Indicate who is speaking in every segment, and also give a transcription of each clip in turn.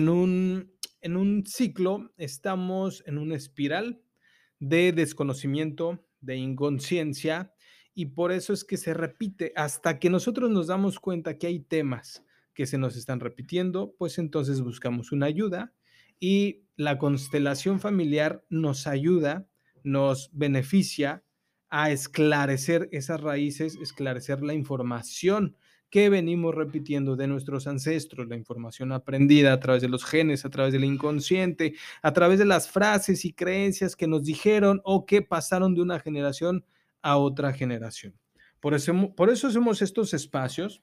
Speaker 1: en un, en un ciclo, estamos en una espiral de desconocimiento, de inconsciencia, y por eso es que se repite hasta que nosotros nos damos cuenta que hay temas que se nos están repitiendo, pues entonces buscamos una ayuda y la constelación familiar nos ayuda, nos beneficia a esclarecer esas raíces, esclarecer la información que venimos repitiendo de nuestros ancestros, la información aprendida a través de los genes, a través del inconsciente, a través de las frases y creencias que nos dijeron o que pasaron de una generación a otra generación. Por eso, por eso hacemos estos espacios.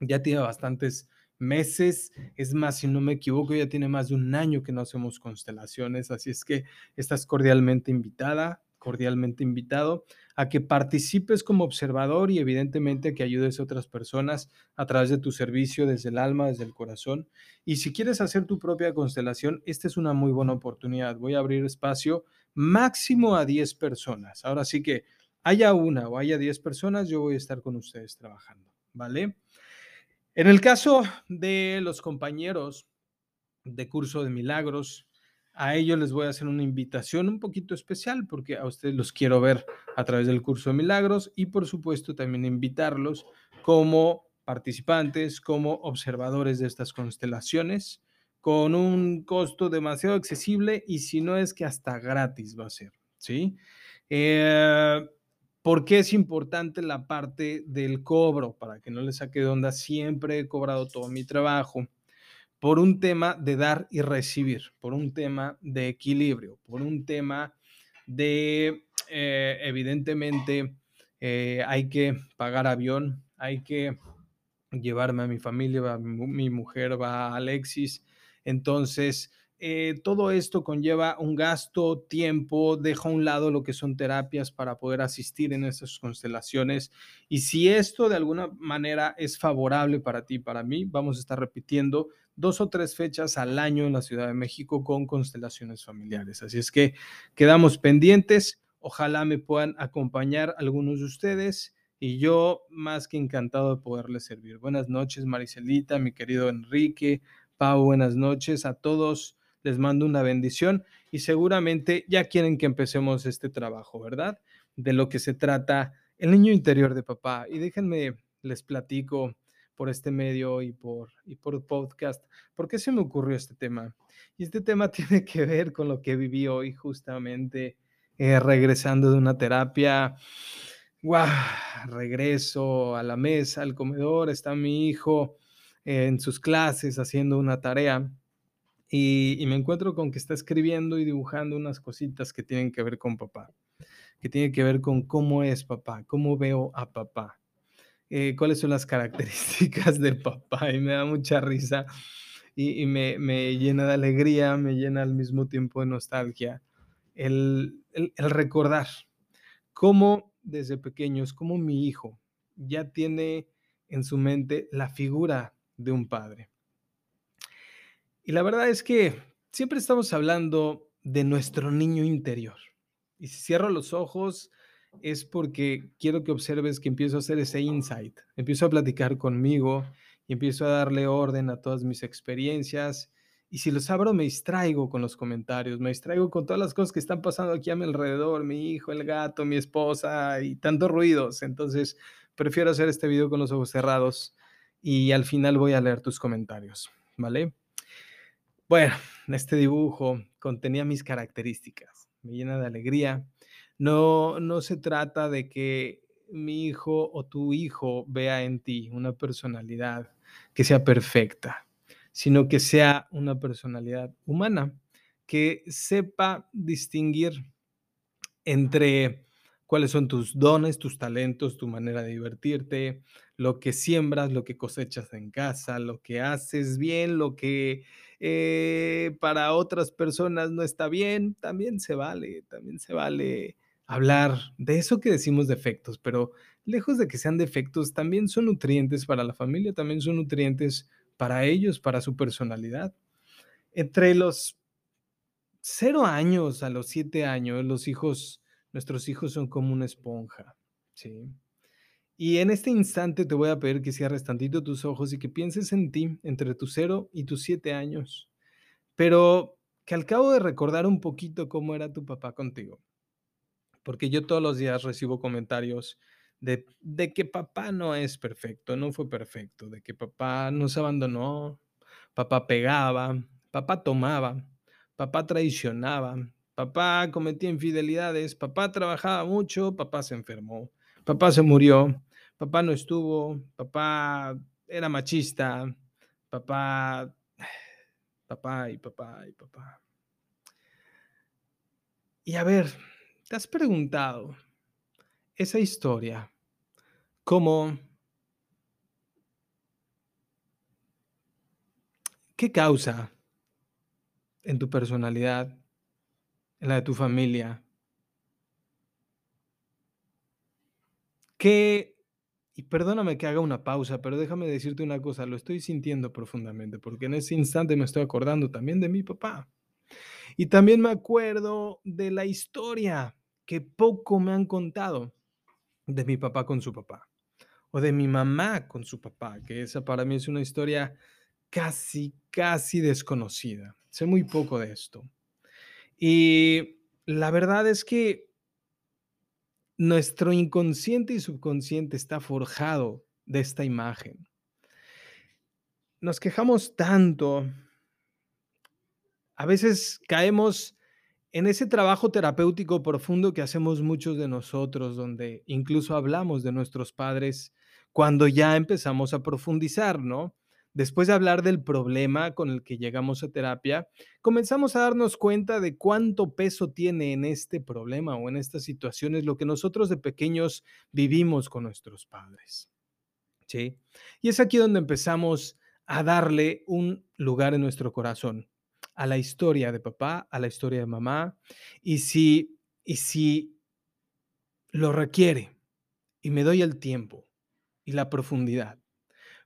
Speaker 1: Ya tiene bastantes meses, es más, si no me equivoco, ya tiene más de un año que no hacemos constelaciones, así es que estás cordialmente invitada, cordialmente invitado a que participes como observador y evidentemente que ayudes a otras personas a través de tu servicio desde el alma, desde el corazón. Y si quieres hacer tu propia constelación, esta es una muy buena oportunidad. Voy a abrir espacio máximo a 10 personas. Ahora sí que haya una o haya 10 personas, yo voy a estar con ustedes trabajando, ¿vale? En el caso de los compañeros de curso de milagros, a ellos les voy a hacer una invitación un poquito especial porque a ustedes los quiero ver a través del curso de milagros y por supuesto también invitarlos como participantes, como observadores de estas constelaciones con un costo demasiado accesible y si no es que hasta gratis va a ser, ¿sí? Eh, ¿Por qué es importante la parte del cobro? Para que no les saque de onda, siempre he cobrado todo mi trabajo por un tema de dar y recibir, por un tema de equilibrio, por un tema de, eh, evidentemente, eh, hay que pagar avión, hay que llevarme a mi familia, mi, mujer va Alexis, entonces eh, todo esto conlleva un gasto, tiempo, deja a un lado lo que son terapias para poder asistir en esas constelaciones. Y si esto de alguna manera es favorable para ti, para mí, vamos a estar repitiendo dos o tres fechas al año en la Ciudad de México con constelaciones familiares. Así es que quedamos pendientes. Ojalá me puedan acompañar algunos de ustedes y yo más que encantado de poderles servir. Buenas noches, Maricelita, mi querido Enrique, Pau, buenas noches a todos. Les mando una bendición y seguramente ya quieren que empecemos este trabajo, ¿verdad? De lo que se trata el niño interior de papá. Y déjenme, les platico por este medio y por, y por podcast. ¿Por qué se me ocurrió este tema? Y este tema tiene que ver con lo que viví hoy justamente eh, regresando de una terapia. ¡Guau! Regreso a la mesa, al comedor, está mi hijo en sus clases haciendo una tarea y, y, me encuentro con que está escribiendo y dibujando unas cositas que tienen que ver con papá, que tienen que ver con cómo es papá, cómo veo a papá. Eh, cuáles son las características del papá y me da mucha risa y, me, llena de alegría, me llena al mismo tiempo de nostalgia el, el recordar cómo desde pequeños, cómo mi hijo ya tiene en su mente la figura de un padre. Y la verdad es que siempre estamos hablando de nuestro niño interior. Y si cierro los ojos, es porque quiero que observes que empiezo a hacer ese insight, empiezo a platicar conmigo y empiezo a darle orden a todas mis experiencias. Y si los abro, me distraigo con los comentarios, me distraigo con todas las cosas que están pasando aquí a mi alrededor, mi hijo, el gato, mi esposa y tantos ruidos. Entonces, prefiero hacer este video con los ojos cerrados y al final voy a leer tus comentarios, ¿vale? Bueno, este dibujo contenía mis características, me llena de alegría, no, no se trata de que mi hijo o tu hijo vea en ti una personalidad que sea perfecta, sino que sea una personalidad humana, que sepa distinguir entre cuáles son tus dones, tus talentos, tu manera de divertirte, lo que siembras, lo que cosechas en casa, lo que haces bien, lo que eh, para otras personas no está bien, también se vale, también se vale hablar de eso que decimos defectos, pero lejos de que sean defectos, también son nutrientes para la familia, también son nutrientes para ellos, para su personalidad. Entre los cero años a los siete años, los hijos, nuestros hijos son como una esponja, ¿sí? Y en este instante te voy a pedir que cierres tantito tus ojos y que pienses en ti entre tus cero y tus siete años. pero que al cabo de recordar un poquito cómo era tu papá contigo, porque yo todos los días recibo comentarios de, de que papá no es perfecto, no fue perfecto, de que papá nos abandonó, papá pegaba, papá tomaba, papá traicionaba, papá cometía infidelidades, papá trabajaba mucho, papá se enfermó, papá se murió, papá no estuvo, papá era machista, papá, papá y papá y papá. Y a ver, ¿te has preguntado esa historia cómo, qué causa en tu personalidad, en la de tu familia? ¿Qué y perdóname que haga una pausa, pero déjame decirte una cosa, lo estoy sintiendo profundamente, porque en ese instante me estoy acordando también de mi papá. Y también me acuerdo de la historia que poco me han contado de mi papá con su papá, o de mi mamá con su papá, que esa para mí es una historia casi, casi desconocida. Sé muy poco de esto. Y la verdad es que nuestro inconsciente y subconsciente está forjado de esta imagen. Nos quejamos tanto, a veces caemos en ese trabajo terapéutico profundo que hacemos muchos de nosotros, donde incluso hablamos de nuestros padres cuando ya empezamos a profundizar, ¿no? Después de hablar del problema con el que llegamos a terapia, comenzamos a darnos cuenta de cuánto peso tiene en este problema o en estas situaciones lo que nosotros de pequeños vivimos con nuestros padres. ¿Sí? Y es aquí donde empezamos a darle un lugar en nuestro corazón a la historia de papá, a la historia de mamá, y si, y si lo requiere, y me doy el tiempo y la profundidad,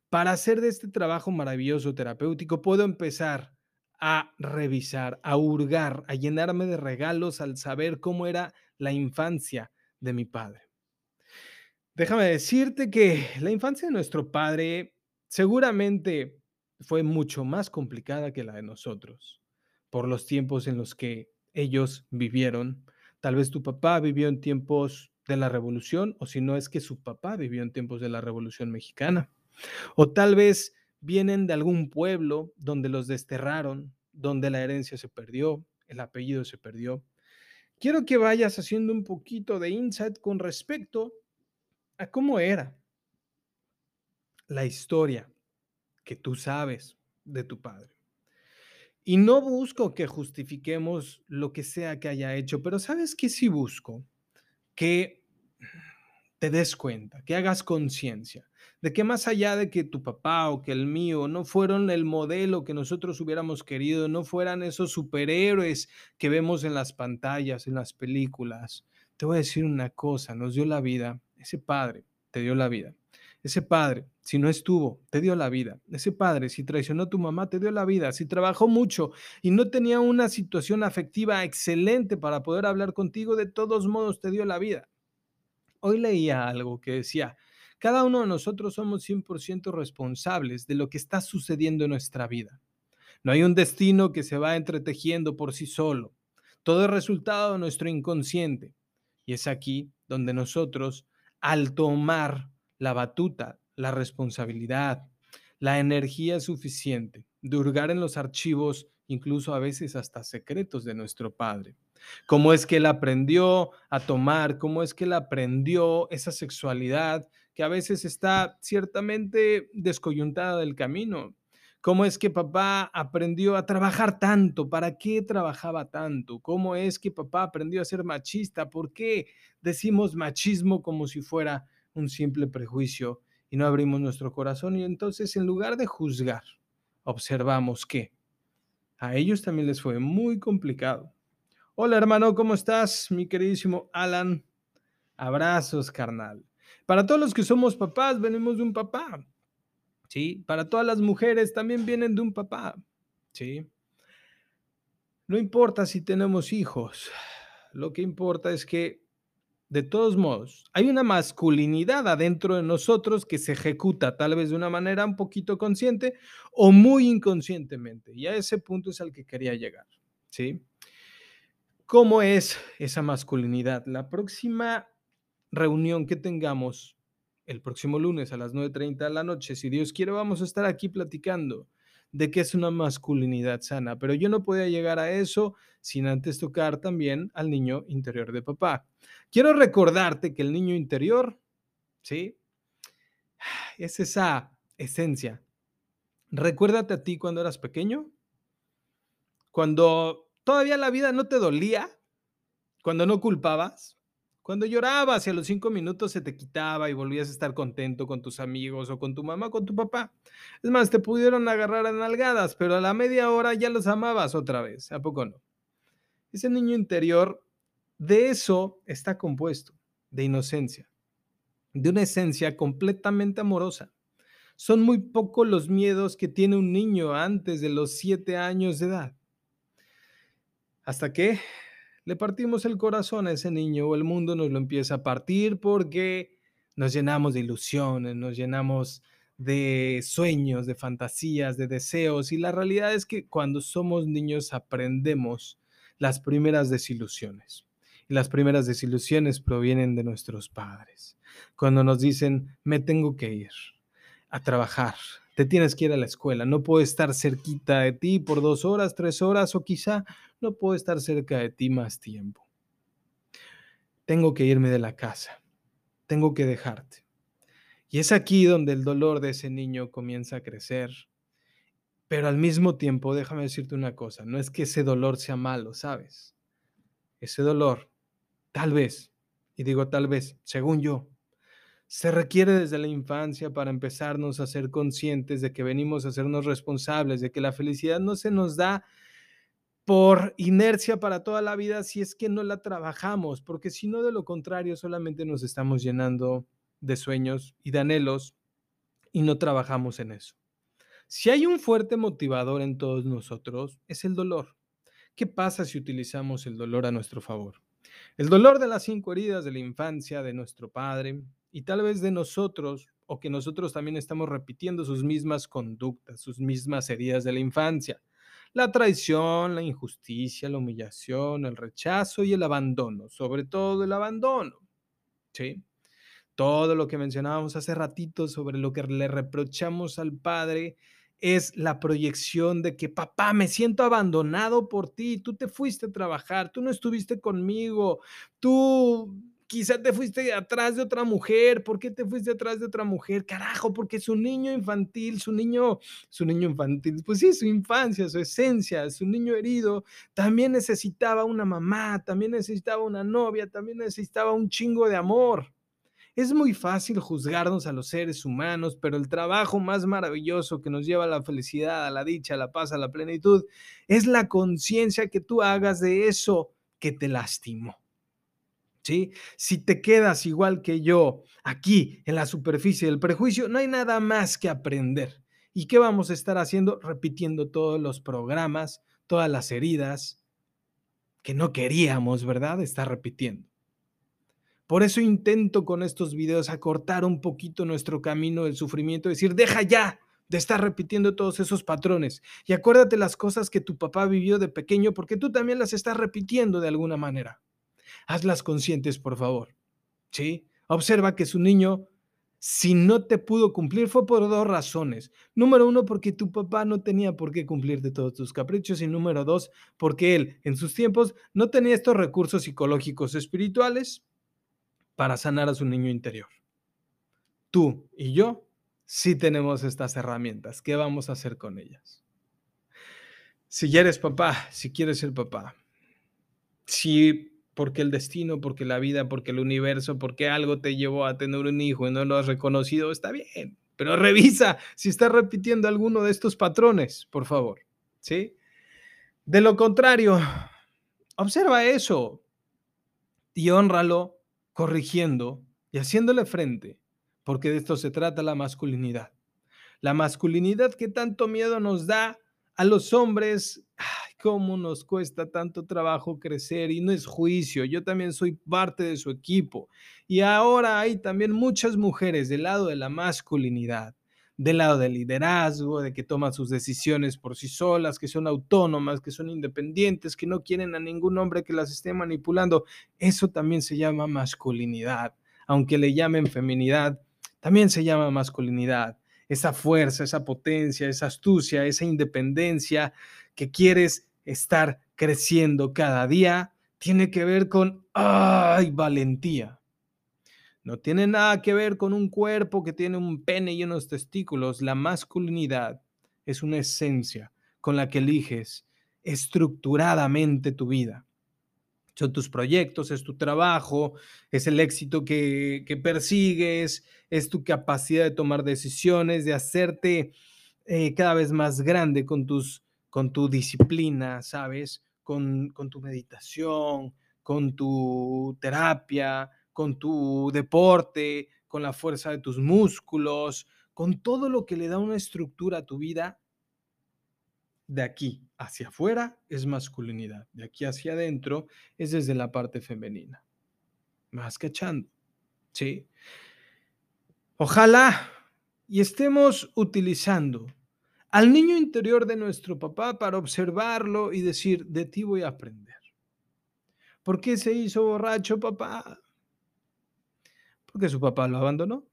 Speaker 1: para hacer de este trabajo maravilloso terapéutico, puedo empezar a revisar, a hurgar, a llenarme de regalos al saber cómo era la infancia de mi padre. Déjame decirte que la infancia de nuestro padre seguramente fue mucho más complicada que la de nosotros, por los tiempos en los que ellos vivieron. Tal vez tu papá vivió en tiempos de la revolución, o si no es que su papá vivió en tiempos de la revolución mexicana. O tal vez vienen de algún pueblo donde los desterraron, donde la herencia se perdió, el apellido se perdió. Quiero que vayas haciendo un poquito de insight con respecto a cómo era la historia que tú sabes de tu padre. Y no busco que justifiquemos lo que sea que haya hecho, pero ¿sabes qué sí busco? Que te des cuenta, que hagas conciencia de que más allá de que tu papá o que el mío no fueron el modelo que nosotros hubiéramos querido, no fueran esos superhéroes que vemos en las pantallas, en las películas, te voy a decir una cosa, nos dio la vida, ese padre te dio la vida. Ese padre, si no estuvo, te dio la vida. Ese padre, si traicionó a tu mamá, te dio la vida. Si trabajó mucho y no tenía una situación afectiva excelente para poder hablar contigo, de todos modos te dio la vida. Hoy leía algo que decía, cada uno de nosotros somos 100% responsables de lo que está sucediendo en nuestra vida. No hay un destino que se va entretejiendo por sí solo. Todo es resultado de nuestro inconsciente. Y es aquí donde nosotros, al tomar la batuta, la responsabilidad, la energía suficiente de hurgar en los archivos, incluso a veces hasta secretos de nuestro Padre, cómo es que él aprendió a tomar, cómo es que él aprendió esa sexualidad que a veces está ciertamente descoyuntada del camino. ¿Cómo es que papá aprendió a trabajar tanto? ¿Para qué trabajaba tanto? ¿Cómo es que papá aprendió a ser machista? ¿Por qué decimos machismo como si fuera un simple prejuicio y no abrimos nuestro corazón? Y entonces en lugar de juzgar, observamos que a ellos también les fue muy complicado Hola hermano, ¿cómo estás? Mi queridísimo Alan. Abrazos, carnal. Para todos los que somos papás, venimos de un papá. ¿Sí? Para todas las mujeres también vienen de un papá. ¿Sí? No importa si tenemos hijos. Lo que importa es que de todos modos, hay una masculinidad adentro de nosotros que se ejecuta tal vez de una manera un poquito consciente o muy inconscientemente. Y a ese punto es al que quería llegar, ¿sí? ¿Cómo es esa masculinidad? La próxima reunión que tengamos el próximo lunes a las 9.30 de la noche, si Dios quiere, vamos a estar aquí platicando de qué es una masculinidad sana, pero yo no podía llegar a eso sin antes tocar también al niño interior de papá. Quiero recordarte que el niño interior, ¿sí? Es esa esencia. Recuérdate a ti cuando eras pequeño, cuando todavía la vida no te dolía, cuando no culpabas, cuando llorabas y a los cinco minutos se te quitaba y volvías a estar contento con tus amigos o con tu mamá o con tu papá. Es más, te pudieron agarrar a nalgadas, pero a la media hora ya los amabas otra vez. ¿A poco no? Ese niño interior, de eso está compuesto, de inocencia, de una esencia completamente amorosa. Son muy pocos los miedos que tiene un niño antes de los siete años de edad. Hasta que le partimos el corazón a ese niño o el mundo nos lo empieza a partir porque nos llenamos de ilusiones, nos llenamos de sueños, de fantasías, de deseos y la realidad es que cuando somos niños aprendemos las primeras desilusiones. Y las primeras desilusiones provienen de nuestros padres. Cuando nos dicen, me tengo que ir a trabajar, te tienes que ir a la escuela, no puedo estar cerquita de ti por dos horas, tres horas o quizá no puedo estar cerca de ti más tiempo. Tengo que irme de la casa, tengo que dejarte. Y es aquí donde el dolor de ese niño comienza a crecer. Pero al mismo tiempo, déjame decirte una cosa, no es que ese dolor sea malo, ¿sabes? Ese dolor, tal vez, y digo tal vez, según yo, se requiere desde la infancia para empezarnos a ser conscientes de que venimos a sernos responsables, de que la felicidad no se nos da por inercia para toda la vida si es que no la trabajamos, porque si no, de lo contrario, solamente nos estamos llenando de sueños y de anhelos y no trabajamos en eso. Si hay un fuerte motivador en todos nosotros, es el dolor. ¿Qué pasa si utilizamos el dolor a nuestro favor? El dolor de las cinco heridas de la infancia de nuestro padre y tal vez de nosotros, o que nosotros también estamos repitiendo sus mismas conductas, sus mismas heridas de la infancia la traición, la injusticia, la humillación, el rechazo y el abandono, sobre todo el abandono. ¿Sí? Todo lo que mencionábamos hace ratito sobre lo que le reprochamos al padre es la proyección de que, papá, me siento abandonado por ti, tú te fuiste a trabajar, tú no estuviste conmigo, tú quizá te fuiste atrás de otra mujer. ¿Por qué te fuiste atrás de otra mujer? Carajo, porque su niño infantil, su niño, su niño infantil, pues sí, su infancia, su esencia, su niño herido, también necesitaba una mamá, también necesitaba una novia, también necesitaba un chingo de amor. Es muy fácil juzgarnos a los seres humanos, pero el trabajo más maravilloso que nos lleva a la felicidad, a la dicha, a la paz, a la plenitud, es la conciencia que tú hagas de eso que te lastimó. Si te quedas igual que yo aquí en la superficie del prejuicio, no hay nada más que aprender. ¿Y qué vamos a estar haciendo? Repitiendo todos los programas, todas las heridas que no queríamos, ¿verdad? Estar repitiendo. Por eso intento con estos videos acortar un poquito nuestro camino del sufrimiento, decir, deja ya de estar repitiendo todos esos patrones y acuérdate las cosas que tu papá vivió de pequeño porque tú también las estás repitiendo de alguna manera hazlas conscientes, por favor. ¿Sí? Observa que su niño, si no te pudo cumplir, fue por dos razones. Número uno, porque tu papá no tenía por qué cumplirte todos tus caprichos. Y número dos, porque él, en sus tiempos, no tenía estos recursos psicológicos espirituales para sanar a su niño interior. Tú y yo sí tenemos estas herramientas. ¿Qué vamos a hacer con ellas? Si ya eres papá, si quieres ser papá, si porque el destino, porque la vida, porque el universo, porque algo te llevó a tener un hijo y no lo has reconocido, está bien, pero revisa si estás repitiendo alguno de estos patrones, por favor, ¿sí? De lo contrario, observa eso y honralo corrigiendo y haciéndole frente, porque de esto se trata la masculinidad. La masculinidad que tanto miedo nos da a los hombres cómo nos cuesta tanto trabajo crecer y no es juicio, yo también soy parte de su equipo. Y ahora hay también muchas mujeres del lado de la masculinidad, del lado del liderazgo, de que toman sus decisiones por sí solas, que son autónomas, que son independientes, que no quieren a ningún hombre que las esté manipulando. Eso también se llama masculinidad, aunque le llamen feminidad, también se llama masculinidad esa fuerza, esa potencia, esa astucia, esa independencia que quieres estar creciendo cada día, tiene que ver con, ay, valentía. No tiene nada que ver con un cuerpo que tiene un pene y unos testículos. La masculinidad es una esencia con la que eliges estructuradamente tu vida son tus proyectos, es tu trabajo, es el éxito que, persigues, es tu capacidad de tomar decisiones, de hacerte eh, cada vez más grande con, tus, con tu disciplina, ¿sabes? Con, con tu meditación, con tu terapia, con tu deporte, con la fuerza de tus músculos, con todo lo que le da una estructura a tu vida de aquí hacia afuera es masculinidad, de aquí hacia adentro es desde la parte femenina. Más cachando, ¿sí? Ojalá y estemos utilizando al niño interior de nuestro papá para observarlo y decir, de ti voy a aprender. ¿Por qué se hizo borracho papá? Porque su papá lo abandonó.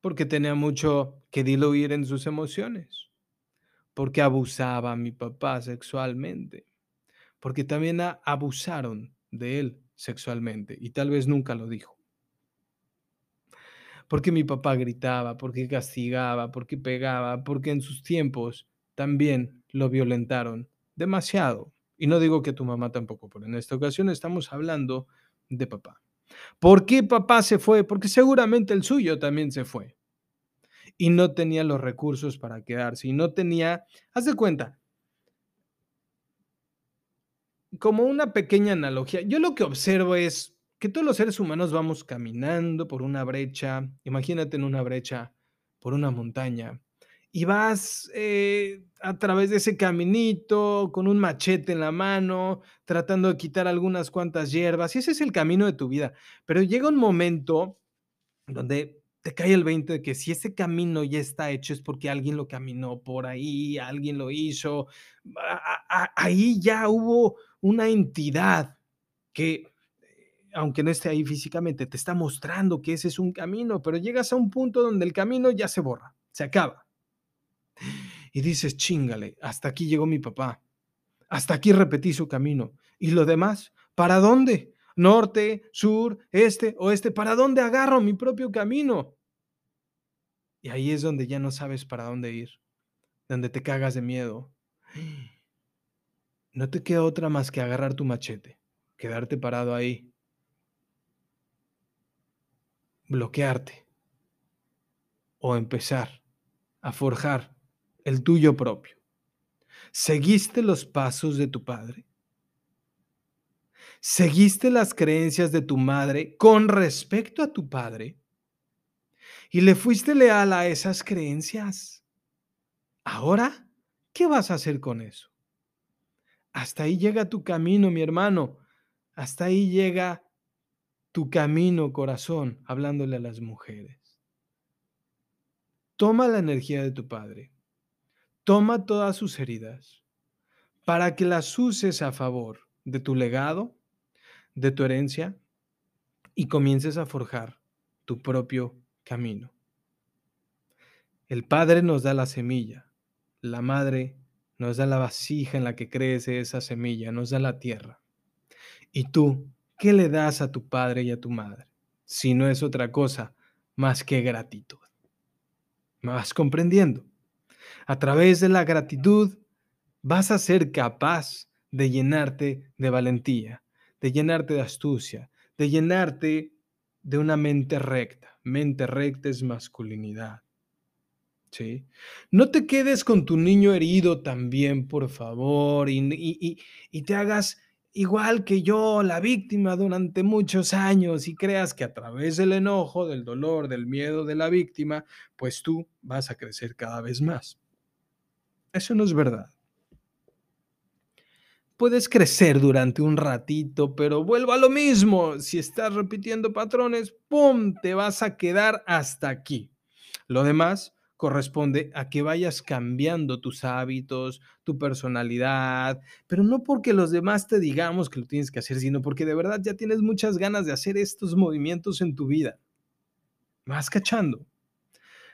Speaker 1: Porque tenía mucho que diluir en sus emociones porque abusaba a mi papá sexualmente, porque también abusaron de él sexualmente y tal vez nunca lo dijo. Porque mi papá gritaba, porque castigaba, porque pegaba, porque en sus tiempos también lo violentaron demasiado. Y no digo que tu mamá tampoco, pero en esta ocasión estamos hablando de papá. ¿Por qué papá se fue? Porque seguramente el suyo también se fue y no tenía los recursos para quedarse y no tenía, haz de cuenta, como una pequeña analogía, yo lo que observo es que todos los seres humanos vamos caminando por una brecha, imagínate en una brecha por una montaña, y vas eh, a través de ese caminito con un machete en la mano, tratando de quitar algunas cuantas hierbas, y ese es el camino de tu vida. Pero llega un momento donde te cae el 20 de que si ese camino ya está hecho es porque alguien lo caminó por ahí, alguien lo hizo. ahí ya hubo una entidad que, aunque no esté ahí físicamente, te está mostrando que ese es un camino, pero llegas a un punto donde el camino ya se borra, se acaba. Y dices, chingale, hasta aquí llegó mi papá, hasta aquí repetí su camino. ¿Y lo demás? ¿Para dónde? norte, sur, este, oeste, ¿para dónde agarro mi propio camino? Y ahí es donde ya no sabes para dónde ir, donde te cagas de miedo. No te queda otra más que agarrar tu machete, quedarte parado ahí, bloquearte o empezar a forjar el tuyo propio. ¿Seguiste los pasos de tu padre? ¿Seguiste las creencias de tu madre con respecto a tu padre? ¿Y le fuiste leal a esas creencias? Ahora, ¿qué vas a hacer con eso? Hasta ahí llega tu camino, mi hermano. Hasta ahí llega tu camino, corazón, hablándole a las mujeres. Toma la energía de tu padre. Toma todas sus heridas para que las uses a favor de tu legado de tu herencia y comiences a forjar tu propio camino. El Padre nos da la semilla, la Madre nos da la vasija en la que crece esa semilla, nos da la tierra. ¿Y tú qué le das a tu Padre y a tu Madre? Si no es otra cosa más que gratitud. ¿Me vas comprendiendo? A través de la gratitud vas a ser capaz de llenarte de valentía, de llenarte de astucia, de llenarte de una mente recta. Mente recta es masculinidad. ¿Sí? No te quedes con tu niño herido también, por favor, y, y, te hagas igual que yo, la víctima durante muchos años, y creas que a través del enojo, del dolor, del miedo de la víctima, pues tú vas a crecer cada vez más. Eso no es verdad. puedes crecer durante un ratito, pero vuelvo a lo mismo. Si estás repitiendo patrones, ¡pum!, te vas a quedar hasta aquí. Lo demás corresponde a que vayas cambiando tus hábitos, tu personalidad, pero no porque los demás te digamos que lo tienes que hacer, sino porque de verdad ya tienes muchas ganas de hacer estos movimientos en tu vida. vas cachando?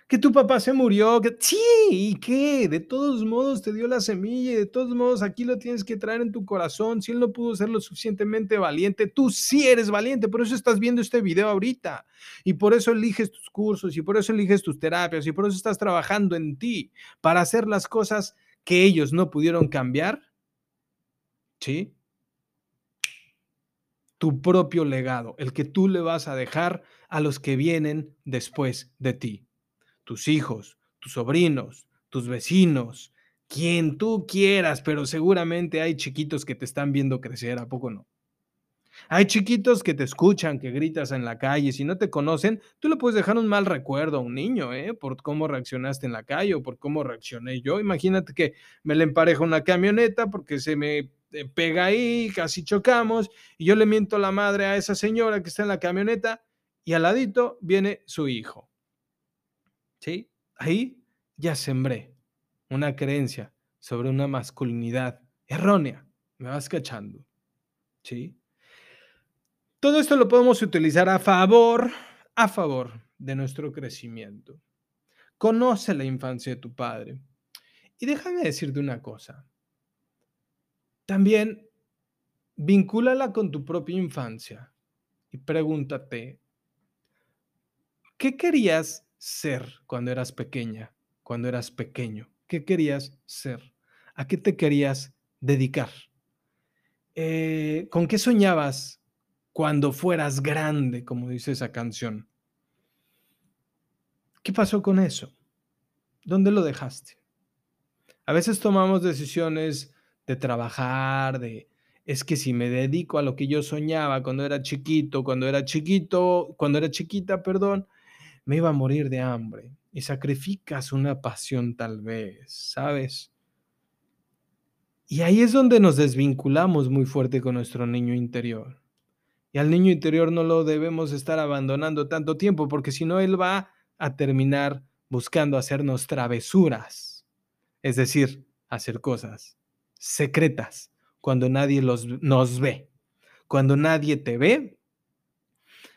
Speaker 1: Que tu papá se murió, que sí, ¿y qué? De todos modos te dio la semilla y de todos modos aquí lo tienes que traer en tu corazón. Si él no pudo ser lo suficientemente valiente, tú sí eres valiente, por eso estás viendo este video ahorita y por eso eliges tus cursos y por eso eliges tus terapias y por eso estás trabajando en ti para hacer las cosas que ellos no pudieron cambiar. ¿Sí? Tu propio legado, el que tú le vas a dejar a los que vienen después de ti tus hijos, tus sobrinos, tus vecinos, quien tú quieras, pero seguramente hay chiquitos que te están viendo crecer, ¿a poco no? Hay chiquitos que te escuchan, que gritas en la calle, si no te conocen, tú le puedes dejar un mal recuerdo a un niño, ¿eh? Por cómo reaccionaste en la calle o por cómo reaccioné yo. Imagínate que me le empareja una camioneta porque se me eh, pega ahí, casi chocamos, y yo le miento la madre a esa señora que está en la camioneta y al ladito viene su hijo. ¿Sí? Ahí ya sembré una creencia sobre una masculinidad errónea. Me vas cachando, ¿sí? Todo esto lo podemos utilizar a favor, a favor de nuestro crecimiento. Conoce la infancia de tu padre. Y déjame decirte una cosa. También vincúlala con tu propia infancia y pregúntate, ¿qué querías ser cuando eras pequeña, cuando eras pequeño? ¿Qué querías ser? ¿A qué te querías dedicar? Eh, ¿Con qué soñabas cuando fueras grande, como dice esa canción? ¿Qué pasó con eso? ¿Dónde lo dejaste? A veces tomamos decisiones de trabajar, de, es que si me dedico a lo que yo soñaba cuando era chiquito, cuando era chiquito, cuando era chiquita, perdón, me iba a morir de hambre y sacrificas una pasión tal vez, ¿sabes? Y ahí es donde nos desvinculamos muy fuerte con nuestro niño interior. Y al niño interior no lo debemos estar abandonando tanto tiempo porque si no, él va a terminar buscando hacernos travesuras, es decir, hacer cosas secretas cuando nadie los, nos ve. Cuando nadie te ve,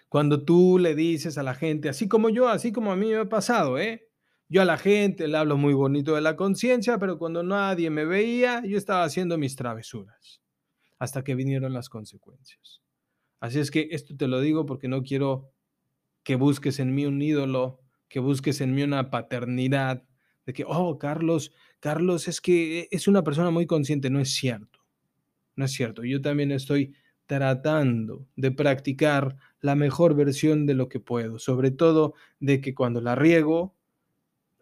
Speaker 1: cuando tú le dices a la gente, así como yo, así como a mí me ha pasado, ¿eh? Yo a la gente le hablo muy bonito de la conciencia, pero cuando nadie me veía, yo estaba haciendo mis travesuras, hasta que vinieron las consecuencias. Así es que esto te lo digo porque no quiero que busques en mí un ídolo, que busques en mí una paternidad, de que, oh, Carlos, Carlos es que es una persona muy consciente. No es cierto, no es cierto. Yo también estoy tratando de practicar la mejor versión de lo que puedo, sobre todo de que cuando la riego,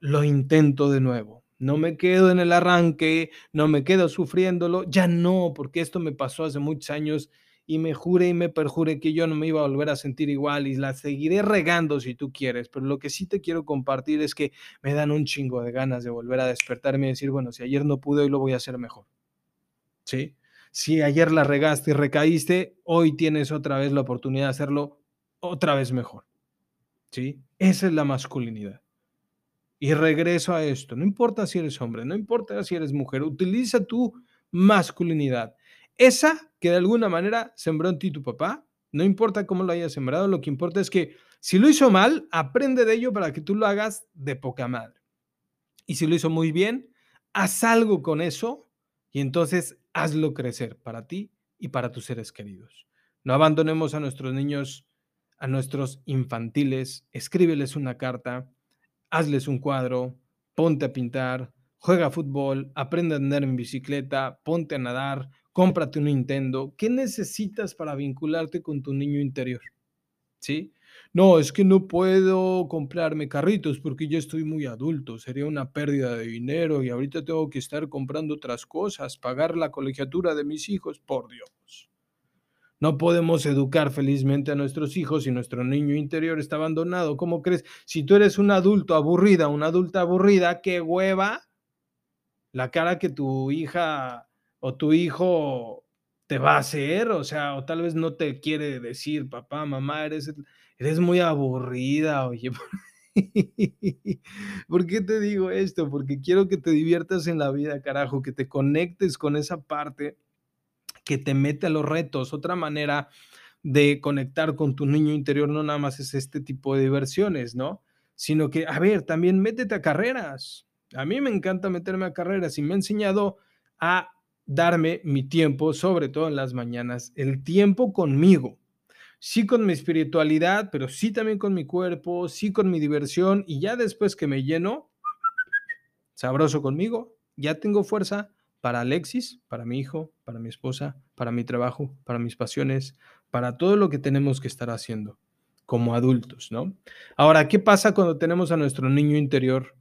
Speaker 1: lo intento de nuevo. No me quedo en el arranque, no me quedo sufriéndolo, ya no, porque esto me pasó hace muchos años y me jure y me perjure que yo no me iba a volver a sentir igual y la seguiré regando si tú quieres, pero lo que sí te quiero compartir es que me dan un chingo de ganas de volver a despertarme y decir, bueno, si ayer no pude, hoy lo voy a hacer mejor. ¿Sí? Si ayer la regaste y recaíste, hoy tienes otra vez la oportunidad de hacerlo otra vez mejor. ¿Sí? Esa es la masculinidad. Y regreso a esto, no importa si eres hombre, no importa si eres mujer, utiliza tu masculinidad. Esa que de alguna manera sembró en ti tu papá, no importa cómo lo hayas sembrado, lo que importa es que si lo hizo mal, aprende de ello para que tú lo hagas de poca madre. Y si lo hizo muy bien, haz algo con eso y entonces hazlo crecer para ti y para tus seres queridos. No abandonemos a nuestros niños, a nuestros infantiles, escríbeles una carta, hazles un cuadro, ponte a pintar, juega fútbol, aprende a andar en bicicleta, ponte a nadar, cómprate un Nintendo. ¿Qué necesitas para vincularte con tu niño interior? ¿Sí? No, es que no puedo comprarme carritos porque ya estoy muy adulto, sería una pérdida de dinero y ahorita tengo que estar comprando otras cosas, pagar la colegiatura de mis hijos, por Dios. No podemos educar felizmente a nuestros hijos si nuestro niño interior está abandonado. ¿Cómo crees? Si tú eres un adulto aburrida, una adulta aburrida, qué hueva la cara que tu hija o tu hijo te va a hacer, o sea, o tal vez no te quiere decir, papá, mamá, eres, eres muy aburrida, oye. ¿Por qué te digo esto? Porque quiero que te diviertas en la vida, carajo, que te conectes con esa parte que te mete a los retos. Otra manera de conectar con tu niño interior no nada más es este tipo de diversiones, ¿no? Sino que, a ver, también métete a carreras. A mí me encanta meterme a carreras y me ha enseñado a darme mi tiempo, sobre todo en las mañanas, el tiempo conmigo. Sí con mi espiritualidad, pero sí también con mi cuerpo, sí con mi diversión y ya después que me lleno, sabroso conmigo, ya tengo fuerza para Alexis, para mi hijo, para mi esposa, para mi trabajo, para mis pasiones, para todo lo que tenemos que estar haciendo como adultos, ¿no? Ahora, ¿qué pasa cuando tenemos a nuestro niño interior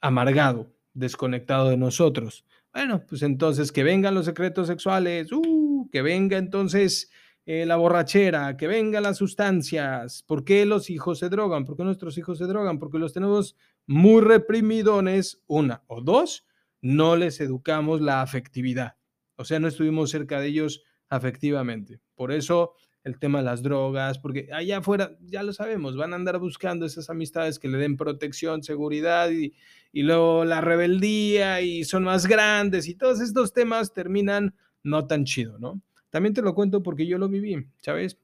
Speaker 1: amargado, desconectado de nosotros? Bueno, pues entonces que vengan los secretos sexuales, uh, que venga entonces eh, la borrachera, que vengan las sustancias. ¿Por qué los hijos se drogan? ¿Por qué nuestros hijos se drogan? Porque los tenemos muy reprimidones, una o dos, no les educamos la afectividad. O sea, no estuvimos cerca de ellos afectivamente. Por eso el tema de las drogas, porque allá afuera, ya lo sabemos, van a andar buscando esas amistades que le den protección, seguridad y, y luego la rebeldía y son más grandes y todos estos temas terminan no tan chido, ¿no? También te lo cuento porque yo lo viví, ¿sabes?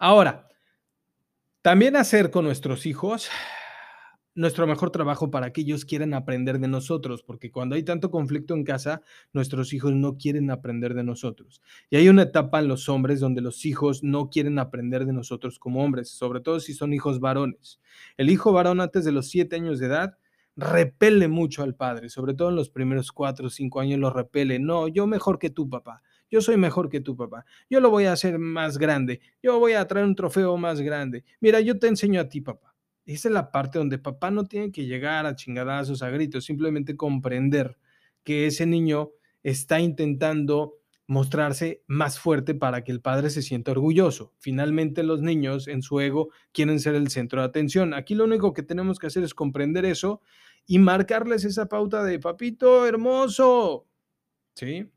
Speaker 1: Ahora, también hacer con nuestros hijos nuestro mejor trabajo para que ellos quieran aprender de nosotros, porque cuando hay tanto conflicto en casa, nuestros hijos no quieren aprender de nosotros. Y hay una etapa en los hombres donde los hijos no quieren aprender de nosotros como hombres, sobre todo si son hijos varones. El hijo varón antes de los siete años de edad repele mucho al padre, sobre todo en los primeros cuatro o cinco años lo repele. No, yo mejor que tú, papá. Yo soy mejor que tu papá. Yo lo voy a hacer más grande. Yo voy a traer un trofeo más grande. Mira, yo te enseño a ti, papá. Esa es la parte donde papá no tiene que llegar a chingadazos, a gritos, simplemente comprender que ese niño está intentando mostrarse más fuerte para que el padre se sienta orgulloso. Finalmente los niños en su ego quieren ser el centro de atención. Aquí lo único que tenemos que hacer es comprender eso y marcarles esa pauta de papito hermoso. ¿Sí?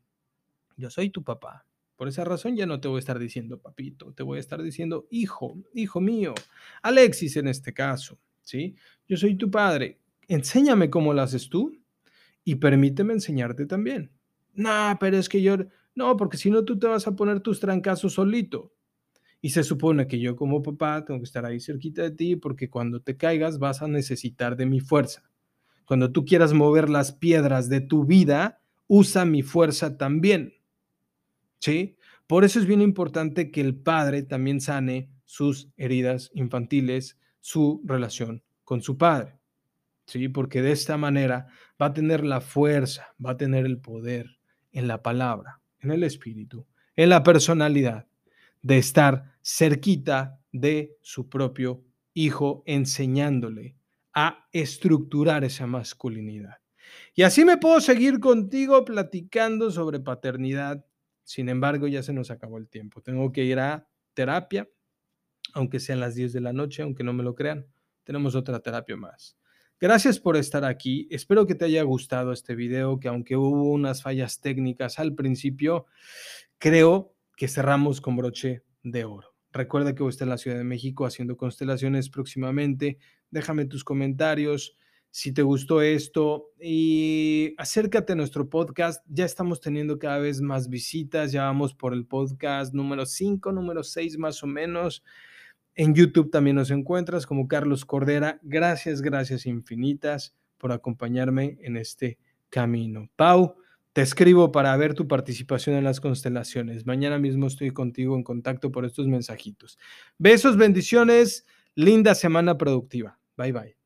Speaker 1: Yo soy tu papá. Por esa razón ya no te voy a estar diciendo papito, te voy a estar diciendo hijo, hijo mío, Alexis en este caso, ¿sí? Yo soy tu padre, enséñame cómo lo haces tú y permíteme enseñarte también. No, pero es que yo, no, porque si no tú te vas a poner tus trancazos solito. Y se supone que yo como papá tengo que estar ahí cerquita de ti porque cuando te caigas vas a necesitar de mi fuerza. Cuando tú quieras mover las piedras de tu vida, usa mi fuerza también. ¿Sí? Por eso es bien importante que el padre también sane sus heridas infantiles, su relación con su padre, ¿sí? Porque de esta manera va a tener la fuerza, va a tener el poder en la palabra, en el espíritu, en la personalidad, de estar cerquita de su propio hijo, enseñándole a estructurar esa masculinidad. Y así me puedo seguir contigo platicando sobre paternidad, sin embargo, ya se nos acabó el tiempo. Tengo que ir a terapia, aunque sean las 10 de la noche, aunque no me lo crean. Tenemos otra terapia más. Gracias por estar aquí. Espero que te haya gustado este video, que aunque hubo unas fallas técnicas al principio, creo que cerramos con broche de oro. Recuerda que voy a estar en la Ciudad de México haciendo constelaciones próximamente. Déjame tus comentarios si te gustó esto y acércate a nuestro podcast. Ya estamos teniendo cada vez más visitas, ya vamos por el podcast número 5, número 6 más o menos. En YouTube también nos encuentras como Carlos Cordera. Gracias, gracias infinitas por acompañarme en este camino. Pau, te escribo para ver tu participación en las constelaciones. Mañana mismo estoy contigo en contacto por estos mensajitos. Besos, bendiciones, linda semana productiva. Bye bye.